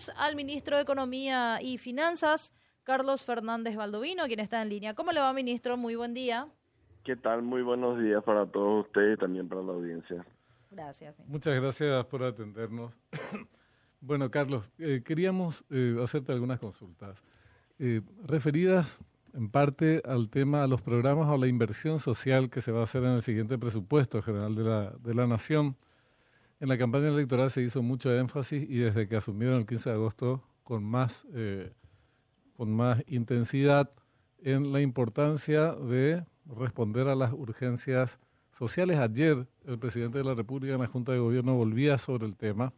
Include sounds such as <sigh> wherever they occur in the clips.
tenemos al ministro de Economía y Finanzas, Carlos Fernández Baldovino, quien está en línea. ¿Cómo le va, ministro? Muy buen día. ¿Qué tal? Muy buenos días para todos ustedes y también para la audiencia. Gracias. Muchas gracias por atendernos. <coughs> bueno, Carlos, eh, queríamos eh, hacerte algunas consultas eh, referidas en parte al tema, a los programas o la inversión social que se va a hacer en el siguiente presupuesto general de la, de la Nación. En la campaña electoral se hizo mucho énfasis y desde que asumieron el 15 de agosto con más, eh, con más intensidad en la importancia de responder a las urgencias sociales. Ayer el presidente de la República en la Junta de Gobierno volvía sobre el tema,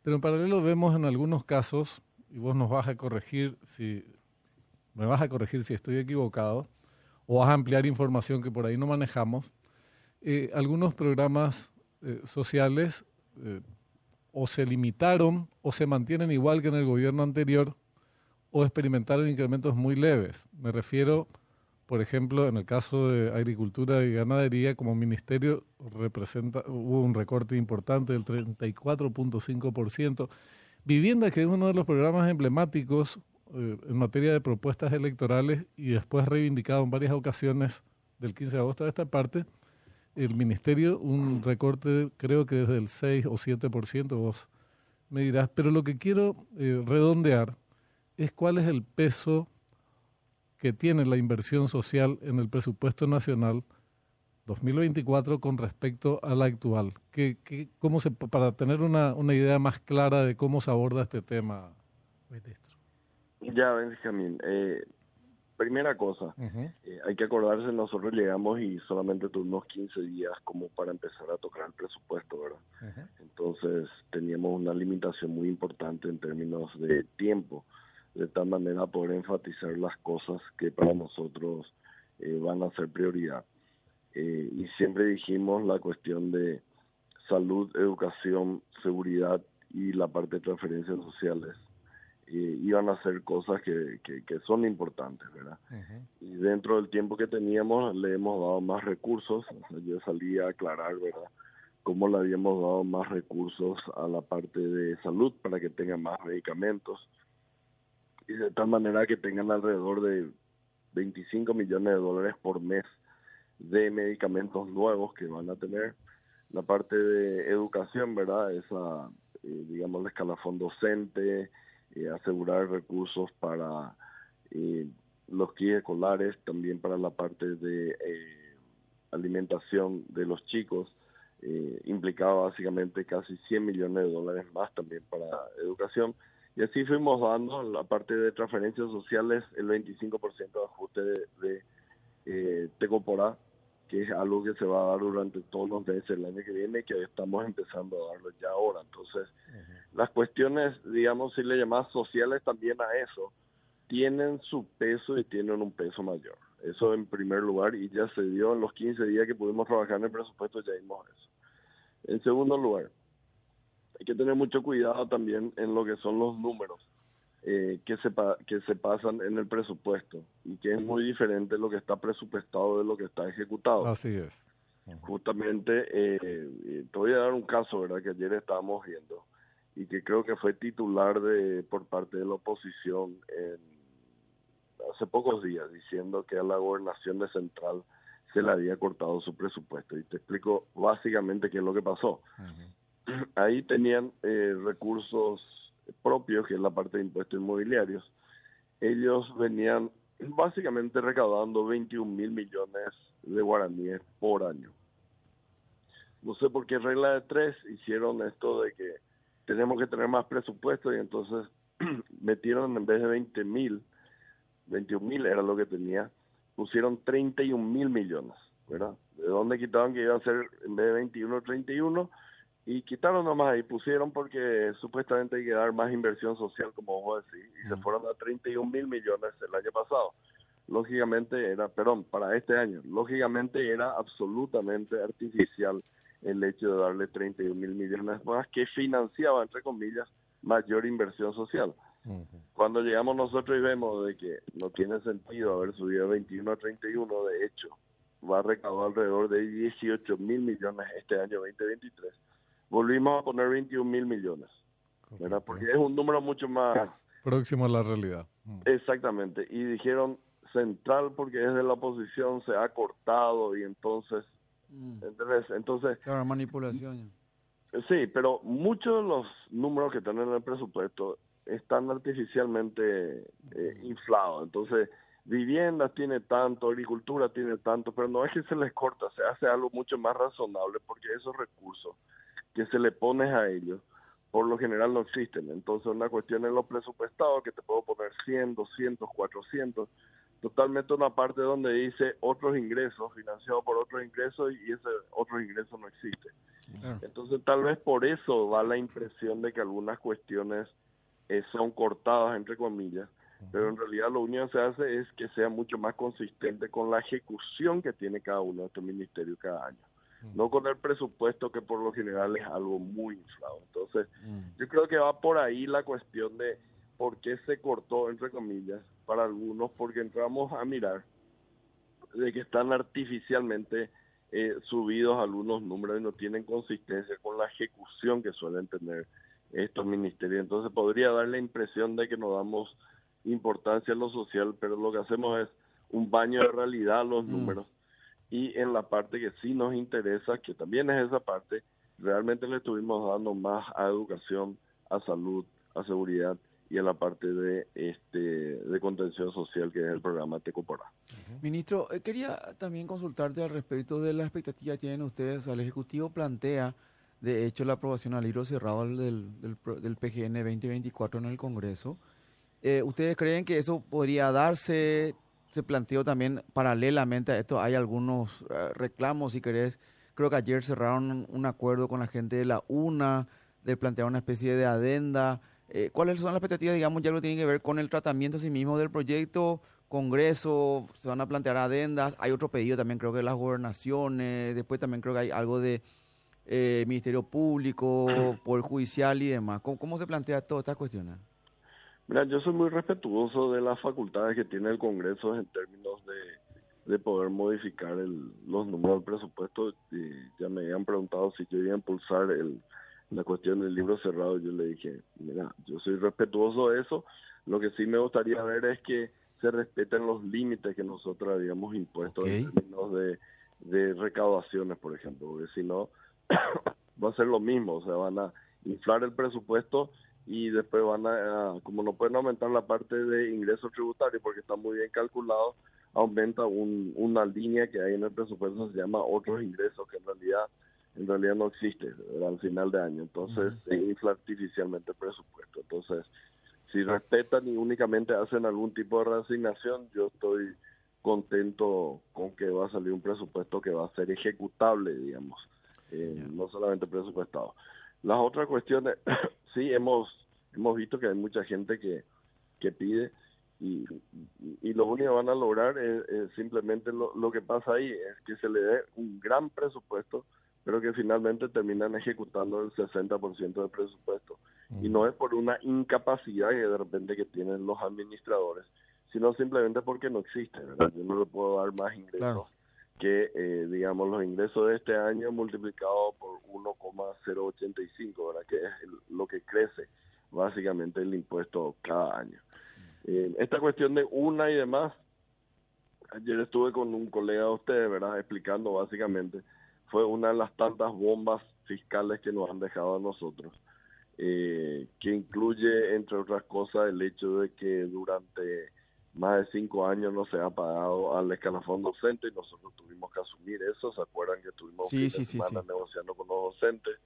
pero en paralelo vemos en algunos casos, y vos nos vas a corregir si me vas a corregir si estoy equivocado, o vas a ampliar información que por ahí no manejamos, eh, algunos programas eh, sociales eh, o se limitaron o se mantienen igual que en el gobierno anterior o experimentaron incrementos muy leves. Me refiero, por ejemplo, en el caso de agricultura y ganadería, como ministerio representa hubo un recorte importante del 34.5%. Vivienda, que es uno de los programas emblemáticos eh, en materia de propuestas electorales y después reivindicado en varias ocasiones del 15 de agosto de esta parte, el ministerio un recorte creo que desde el 6 o 7%, vos me dirás, pero lo que quiero eh, redondear es cuál es el peso que tiene la inversión social en el presupuesto nacional 2024 con respecto a la actual. ¿Qué, qué, cómo se, para tener una, una idea más clara de cómo se aborda este tema, ministro. Ya, Benjamín. Eh, primera cosa, eh, hay que acordarse, nosotros llegamos y solamente tuvimos 15 días como para empezar a tocar el presupuesto, ¿verdad? Entonces teníamos una limitación muy importante en términos de tiempo, de tal manera poder enfatizar las cosas que para nosotros eh, van a ser prioridad. Eh, y siempre dijimos la cuestión de salud, educación, seguridad y la parte de transferencias sociales iban a ser cosas que, que, son importantes, ¿verdad? Y dentro del tiempo que teníamos le hemos dado más recursos, yo salí a aclarar, ¿verdad? Cómo le habíamos dado más recursos a la parte de salud para que tengan más medicamentos y de tal manera que tengan alrededor de 25 millones de dólares por mes de medicamentos nuevos que van a tener. La parte de educación, ¿verdad? Esa, eh, digamos, el escalafón docente, eh, asegurar recursos para eh, los guías escolares, también para la parte de eh, alimentación de los chicos, implicaba básicamente casi 100 millones de dólares más también para educación. Y así fuimos dando la parte de transferencias sociales el 25% de ajuste de, de eh, que es algo que se va a dar durante todos los meses el año que viene, que estamos empezando a darlo ya ahora. Entonces, las cuestiones, digamos, si le llamas sociales también a eso, tienen su peso y tienen un peso mayor. Eso en primer lugar, y ya se dio en los 15 días que pudimos trabajar en el presupuesto, ya vimos eso. En segundo lugar, hay que tener mucho cuidado también en lo que son los números eh, que, se que se pasan en el presupuesto y que es muy diferente lo que está presupuestado de lo que está ejecutado. Así es. Justamente, eh, te voy a dar un caso, ¿verdad? Que ayer estábamos viendo y que creo que fue titular de por parte de la oposición en, hace pocos días, diciendo que a la gobernación de Central se le había cortado su presupuesto. Y te explico básicamente qué es lo que pasó. Ahí tenían eh, recursos propios, que es la parte de impuestos inmobiliarios, ellos venían básicamente recaudando 21 mil millones de guaraníes por año. No sé por qué regla de tres hicieron esto de que tenemos que tener más presupuesto y entonces <clears throat> metieron en vez de 20 mil, 21 mil era lo que tenía, pusieron 31 mil millones, ¿verdad? ¿De dónde quitaban que iba a ser en vez de 21, 31? Y quitaron nomás y pusieron porque supuestamente hay que dar más inversión social, como vos decís, y se fueron a 31 mil millones el año pasado. Lógicamente era, perdón, para este año, lógicamente era absolutamente artificial el hecho de darle 31 mil millones más que financiaba, entre comillas, mayor inversión social. Cuando llegamos nosotros y vemos de que no tiene sentido haber subido de 21 a 31, de hecho, va a recaudar alrededor de 18 mil millones este año 2023 volvimos a poner 21 mil millones. ¿verdad? Porque es un número mucho más... <laughs> Próximo a la realidad. Mm. Exactamente. Y dijeron central porque es de la oposición, se ha cortado y entonces... Mm. Entonces... Claro, manipulación. Sí, pero muchos de los números que están en el presupuesto están artificialmente eh, inflados. Entonces, viviendas tiene tanto, agricultura tiene tanto, pero no es que se les corta, se hace algo mucho más razonable porque esos recursos que se le ponen a ellos, por lo general no existen. Entonces, una cuestión en los presupuestados que te puedo poner 100, 200, 400, totalmente una parte donde dice otros ingresos, financiados por otros ingresos, y ese otro ingreso no existe. Entonces, tal vez por eso da la impresión de que algunas cuestiones eh, son cortadas, entre comillas, pero en realidad lo único que se hace es que sea mucho más consistente con la ejecución que tiene cada uno de estos ministerios cada año, no con el presupuesto que por lo general es algo muy inflado. Entonces, yo creo que va por ahí la cuestión de por qué se cortó, entre comillas, para algunos, porque entramos a mirar de que están artificialmente eh, subidos algunos números y no tienen consistencia con la ejecución que suelen tener estos ministerios. Entonces podría dar la impresión de que no damos importancia a lo social, pero lo que hacemos es un baño de realidad a los mm. Y en la parte que sí nos interesa, que también es esa parte, realmente le estuvimos dando más a educación, a salud, a seguridad y en la parte de este de contención social que es el programa Tecoporá. Ministro, eh, quería también consultarte al respecto de la expectativa que tienen ustedes. el Ejecutivo plantea, de hecho, la aprobación al libro cerrado del, del, PGN 2024 en el Congreso. Eh, ¿Ustedes creen que eso podría darse? Se planteó también paralelamente a esto, hay algunos eh, reclamos, si querés. Creo que ayer cerraron un acuerdo con la gente de la UNA de plantear una especie de adenda. Eh, ¿Cuáles son las expectativas, digamos, ya lo tienen que ver con el tratamiento sí mismo del proyecto? Congreso, se van a plantear adendas, hay otro pedido también creo que de las gobernaciones, después también creo que hay algo de eh, Ministerio Público, Poder Judicial y demás. ¿Cómo, se plantea todas estas cuestiones? Mira, yo soy muy respetuoso de las facultades que tiene el Congreso en términos de, de poder modificar el, los números del presupuesto. Y ya me habían preguntado si yo iba a impulsar el, la cuestión del libro cerrado, yo le dije, mira, yo soy respetuoso de eso, lo que sí me gustaría ver es que se respeten los límites que nosotros habíamos impuesto en términos de, de recaudaciones, por ejemplo, porque si no, <coughs> va a ser lo mismo, o sea, van a inflar el presupuesto y después van a, como no pueden aumentar la parte de ingresos tributarios porque está muy bien calculado, aumenta un, una línea que hay en el presupuesto, se llama otros ingresos, que en realidad en realidad no existe al final de año. Entonces se infla artificialmente el presupuesto. Entonces, si respetan y únicamente hacen algún tipo de reasignación, yo estoy contento con que va a salir un presupuesto que va a ser ejecutable, digamos, eh, no solamente presupuestado. Las otras cuestiones, <coughs> sí, hemos, hemos visto que hay mucha gente que, que pide y, y, lo único que van a lograr es, simplemente lo, lo que pasa ahí, es que se le dé un gran presupuesto pero que finalmente terminan ejecutando el 60% del presupuesto. Y no es por una incapacidad que de repente que tienen los administradores, sino simplemente porque no existe, Yo no le puedo dar más ingresos que, eh, digamos, los ingresos de este año multiplicados por 1,085, ¿verdad? Que es lo que crece básicamente el impuesto cada año. Eh, esta cuestión de una y demás, ayer estuve con un colega de ustedes, ¿verdad? Explicando básicamente fue una de las tantas bombas fiscales que nos han dejado a nosotros, eh, que incluye, entre otras cosas, el hecho de que durante más de cinco años no se ha pagado al escalafón docente y nosotros tuvimos que asumir eso. ¿Se acuerdan que estuvimos sí, sí, sí, negociando con los docentes?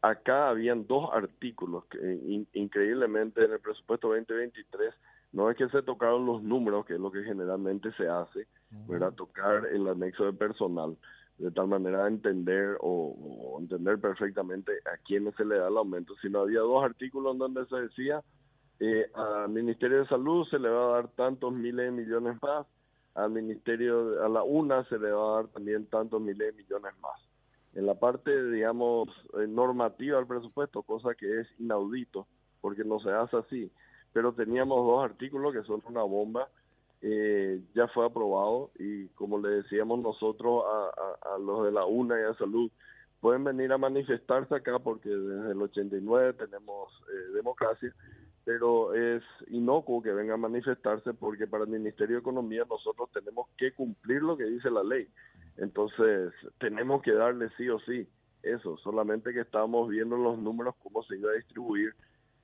Acá habían dos artículos que increíblemente en el presupuesto 2023 no es que se tocaron los números, que es lo que generalmente se hace, uh Tocar el anexo de personal de tal manera entender o, entender perfectamente a quién se le da el aumento, sino había dos artículos donde se decía eh, al Ministerio de Salud se le va a dar tantos miles de millones más, al Ministerio, a la UNA se le va a dar también tantos miles de millones más. En la parte, digamos, eh, normativa del presupuesto, cosa que es inaudito, porque no se hace así, pero teníamos dos artículos que son una bomba eh, ya fue aprobado y como le decíamos nosotros a, los de la UNA y a Salud, pueden venir a manifestarse acá porque desde el 89 tenemos eh, democracia, pero es inocuo que vengan a manifestarse porque para el Ministerio de Economía nosotros tenemos que cumplir lo que dice la ley. Entonces, tenemos que darle sí o sí eso, solamente que estamos viendo los números, cómo se iba a distribuir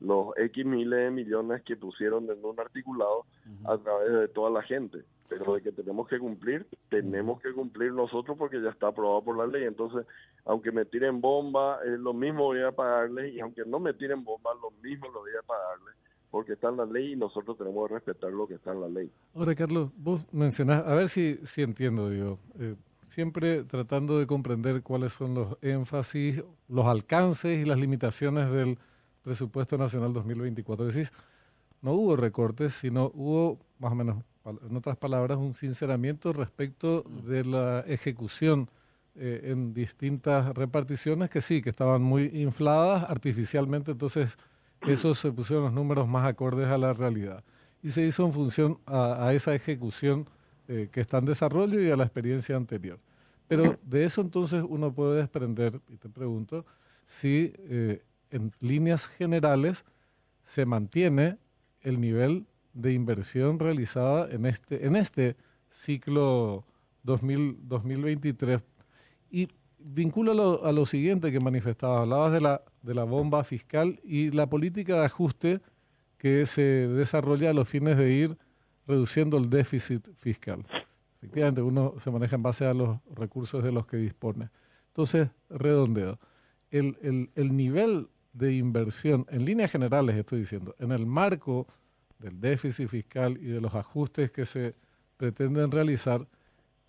los X miles de millones que pusieron en un articulado a través de toda la gente. Pero de que tenemos que cumplir, tenemos que cumplir nosotros porque ya está aprobado por la ley. Entonces, aunque me tiren bomba, es lo mismo voy a pagarle y aunque no me tiren bomba, lo mismo lo voy a pagarle porque está en la ley y nosotros tenemos que respetar lo que está en la ley. Ahora, Carlos, vos mencionás, a ver si, si entiendo, digo, eh, siempre tratando de comprender cuáles son los énfasis, los alcances y las limitaciones del presupuesto nacional 2024. Decís, no hubo recortes, sino hubo, más o menos, en otras palabras, un sinceramiento respecto de la ejecución eh, en distintas reparticiones que sí, que estaban muy infladas artificialmente, entonces esos se pusieron los números más acordes a la realidad. Y se hizo en función a, esa ejecución eh, que está en desarrollo y a la experiencia anterior. Pero de eso entonces uno puede desprender, y te pregunto, si eh, en líneas generales se mantiene el nivel de inversión realizada en este, en este ciclo 2000, 2023. Y vincúlalo a lo siguiente que manifestabas, hablabas de la, de la bomba fiscal y la política de ajuste que se desarrolla a los fines de ir reduciendo el déficit fiscal. Efectivamente, uno se maneja en base a los recursos de los que dispone. Entonces, redondeo. El, el, el nivel de inversión, en líneas generales estoy diciendo, en el marco del déficit fiscal y de los ajustes que se pretenden realizar,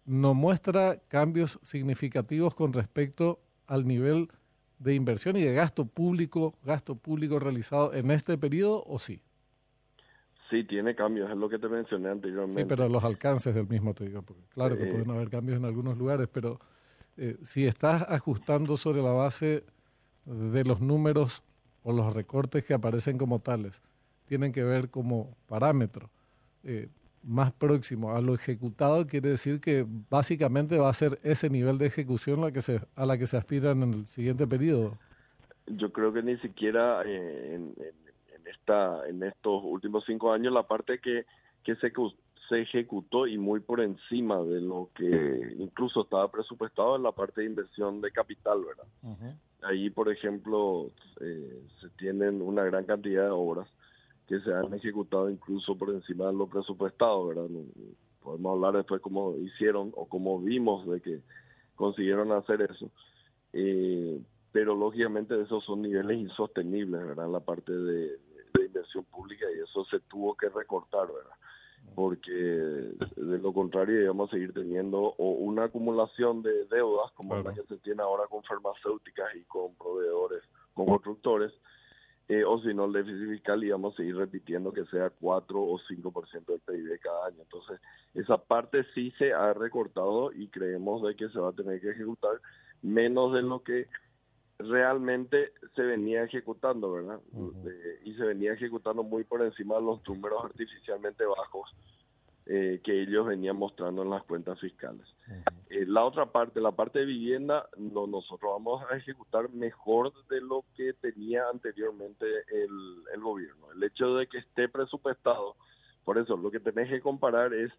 no muestra cambios significativos con respecto al nivel de inversión y de gasto público, gasto público realizado en este periodo o sí? Sí, tiene cambios, es lo que te mencioné anteriormente. Sí, pero los alcances del mismo te digo, porque claro que pueden haber cambios en algunos lugares, pero eh, si estás ajustando sobre la base de los números o los recortes que aparecen como tales tienen que ver como parámetro eh, más próximo a lo ejecutado, quiere decir que básicamente va a ser ese nivel de ejecución la que se, a la que se aspira en el siguiente periodo. Yo creo que ni siquiera eh, en, en, esta, en estos últimos cinco años la parte que, que se, se ejecutó y muy por encima de lo que incluso estaba presupuestado en la parte de inversión de capital, ¿verdad? Ahí, por ejemplo, eh, se tienen una gran cantidad de obras que se han ejecutado incluso por encima de lo presupuestado, ¿verdad? Podemos hablar después cómo hicieron o cómo vimos de que consiguieron hacer eso. Eh, pero lógicamente esos son niveles insostenibles, ¿verdad? La parte de, de inversión pública y eso se tuvo que recortar, ¿verdad? porque de lo contrario íbamos a seguir teniendo o una acumulación de deudas como la que se tiene ahora con farmacéuticas y con proveedores, con constructores, eh, o si no el déficit fiscal íbamos a seguir repitiendo que sea 4 o 5% del PIB cada año. Entonces, esa parte sí se ha recortado y creemos de que se va a tener que ejecutar menos de lo que realmente se venía ejecutando, ¿verdad? Eh, y se venía ejecutando muy por encima de los números artificialmente bajos eh, que ellos venían mostrando en las cuentas fiscales. Eh, la otra parte, la parte de vivienda, no, nosotros vamos a ejecutar mejor de lo que tenía anteriormente el, el gobierno. El hecho de que esté presupuestado, por eso lo que tenés que comparar es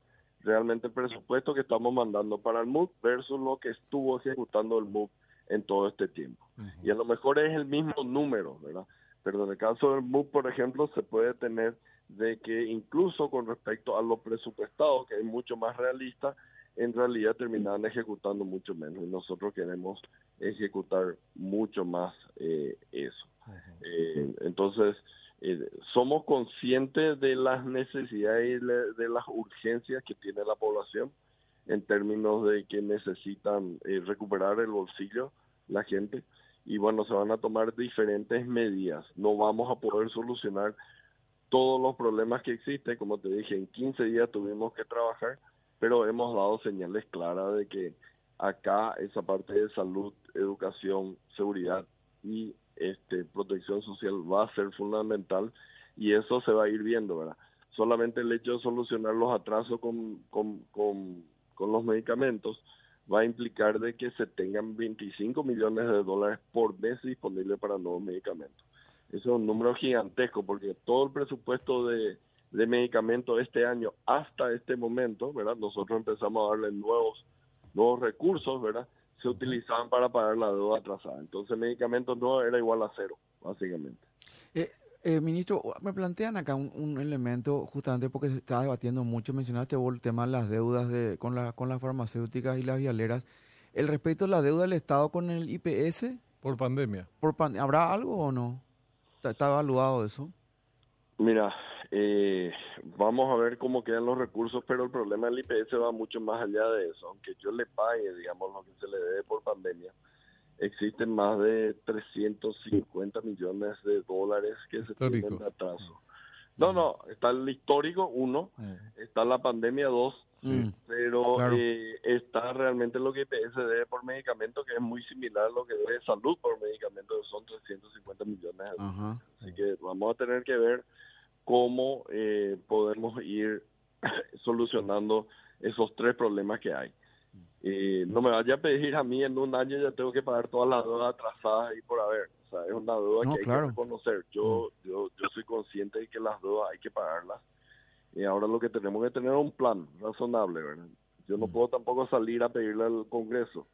realmente el presupuesto que estamos mandando para el MUC versus lo que estuvo ejecutando el MUC en todo este tiempo. Y a lo mejor es el mismo número, ¿verdad? Pero en el caso del MUC, por ejemplo, se puede tener de que incluso con respecto a lo presupuestado, que es mucho más realista, en realidad terminaban ejecutando mucho menos. Y nosotros queremos ejecutar mucho más eh, eso. Eh, entonces, eh, somos conscientes de las necesidades y de las urgencias que tiene la población en términos de que necesitan eh, recuperar el bolsillo la gente y bueno, se van a tomar diferentes medidas. No vamos a poder solucionar todos los problemas que existen, como te dije, en 15 días tuvimos que trabajar, pero hemos dado señales claras de que acá esa parte de salud, educación, seguridad y este protección social va a ser fundamental y eso se va a ir viendo, ¿verdad? Solamente el hecho de solucionar los atrasos con, con, los medicamentos va a implicar de que se tengan 25 millones de dólares por mes disponibles para nuevos medicamentos. Eso es un número gigantesco porque todo el presupuesto de, de medicamentos este año hasta este momento, ¿verdad? Nosotros empezamos a darle nuevos nuevos recursos, ¿verdad? Se utilizaban para pagar la deuda atrasada. Entonces, medicamentos no era igual a cero, básicamente. Eh, eh, ministro, me plantean acá un, elemento, justamente porque se está debatiendo mucho, mencionaste vos el tema de las deudas de, con, la, con las farmacéuticas y las vialeras. ¿El respecto a la deuda del Estado con el IPS? Por pandemia. Por ¿Habrá algo o no? ¿Está, evaluado eso? Mira, eh, vamos a ver cómo quedan los recursos, pero el problema del IPS va mucho más allá de eso. Aunque yo le pague, digamos, lo que se le debe por pandemia, existen más de 350 millones de dólares que se tienen de atraso. No, no, está el histórico, uno, está la pandemia, dos, pero eh, está realmente lo que IPS debe por medicamento, que es muy similar a lo que debe salud por medicamento, que son 350 millones de dólares. Así que vamos a tener que ver cómo eh, podemos ir <clears throat> solucionando esos tres problemas que hay. Eh, no me vaya a pedir a mí en un año ya tengo que pagar todas las deudas atrasadas y por haber. O sea, es una deuda que hay que reconocer. Yo, mm. yo, yo soy consciente de que las deudas hay que pagarlas. Y ahora lo que tenemos que tener es un plan razonable, ¿verdad? Yo no mm. puedo tampoco salir a pedirle al Congreso.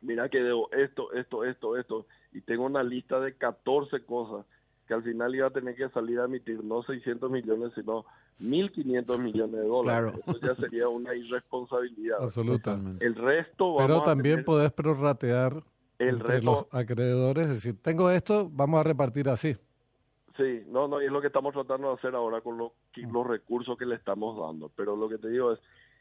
Mira que debo esto, esto, esto, esto. Y tengo una lista de 14 cosas que al final iba a tener que salir a emitir no 600 millones, sino 1.500 millones de dólares. Eso ya sería una irresponsabilidad. Absolutamente. El resto... Pero también podés prorratear el entre los acreedores, es decir, tengo esto, vamos a repartir así. Sí, no, no, y es lo que estamos tratando de hacer ahora con los, los recursos que le estamos dando. Pero lo que te digo es,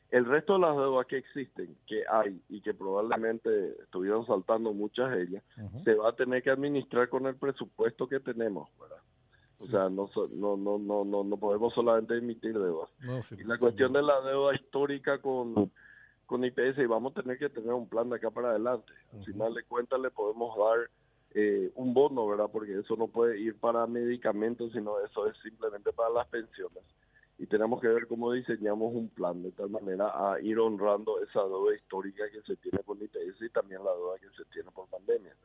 el resto de las deudas que existen, que hay y que probablemente estuvieron saltando muchas de ellas, se va a tener que administrar con el presupuesto que tenemos, ¿verdad? O sea, no, no, no, no, no, no podemos solamente emitir deudas. y la cuestión de la deuda histórica con, con IPS, y vamos a tener que tener un plan de acá para adelante. Al final de cuentas le podemos dar eh, un bono, ¿verdad? Porque eso no puede ir para medicamentos, sino eso es simplemente para las pensiones y tenemos que ver cómo diseñamos un plan de tal manera a ir honrando esa deuda histórica que se tiene con IPS y también la deuda que se tiene por pandemia.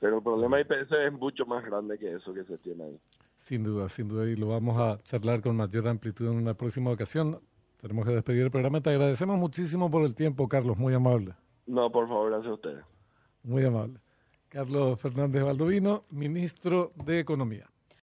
Pero el problema de IPS es mucho más grande que eso que se tiene ahí. Sin duda, sin duda, y lo vamos a charlar con mayor amplitud en una próxima ocasión. Tenemos que despedir el programa. Te agradecemos muchísimo por el tiempo, Carlos, muy amable. No, por favor, gracias a ustedes. Muy amable. Carlos Fernández Baldovino, ministro de Economía.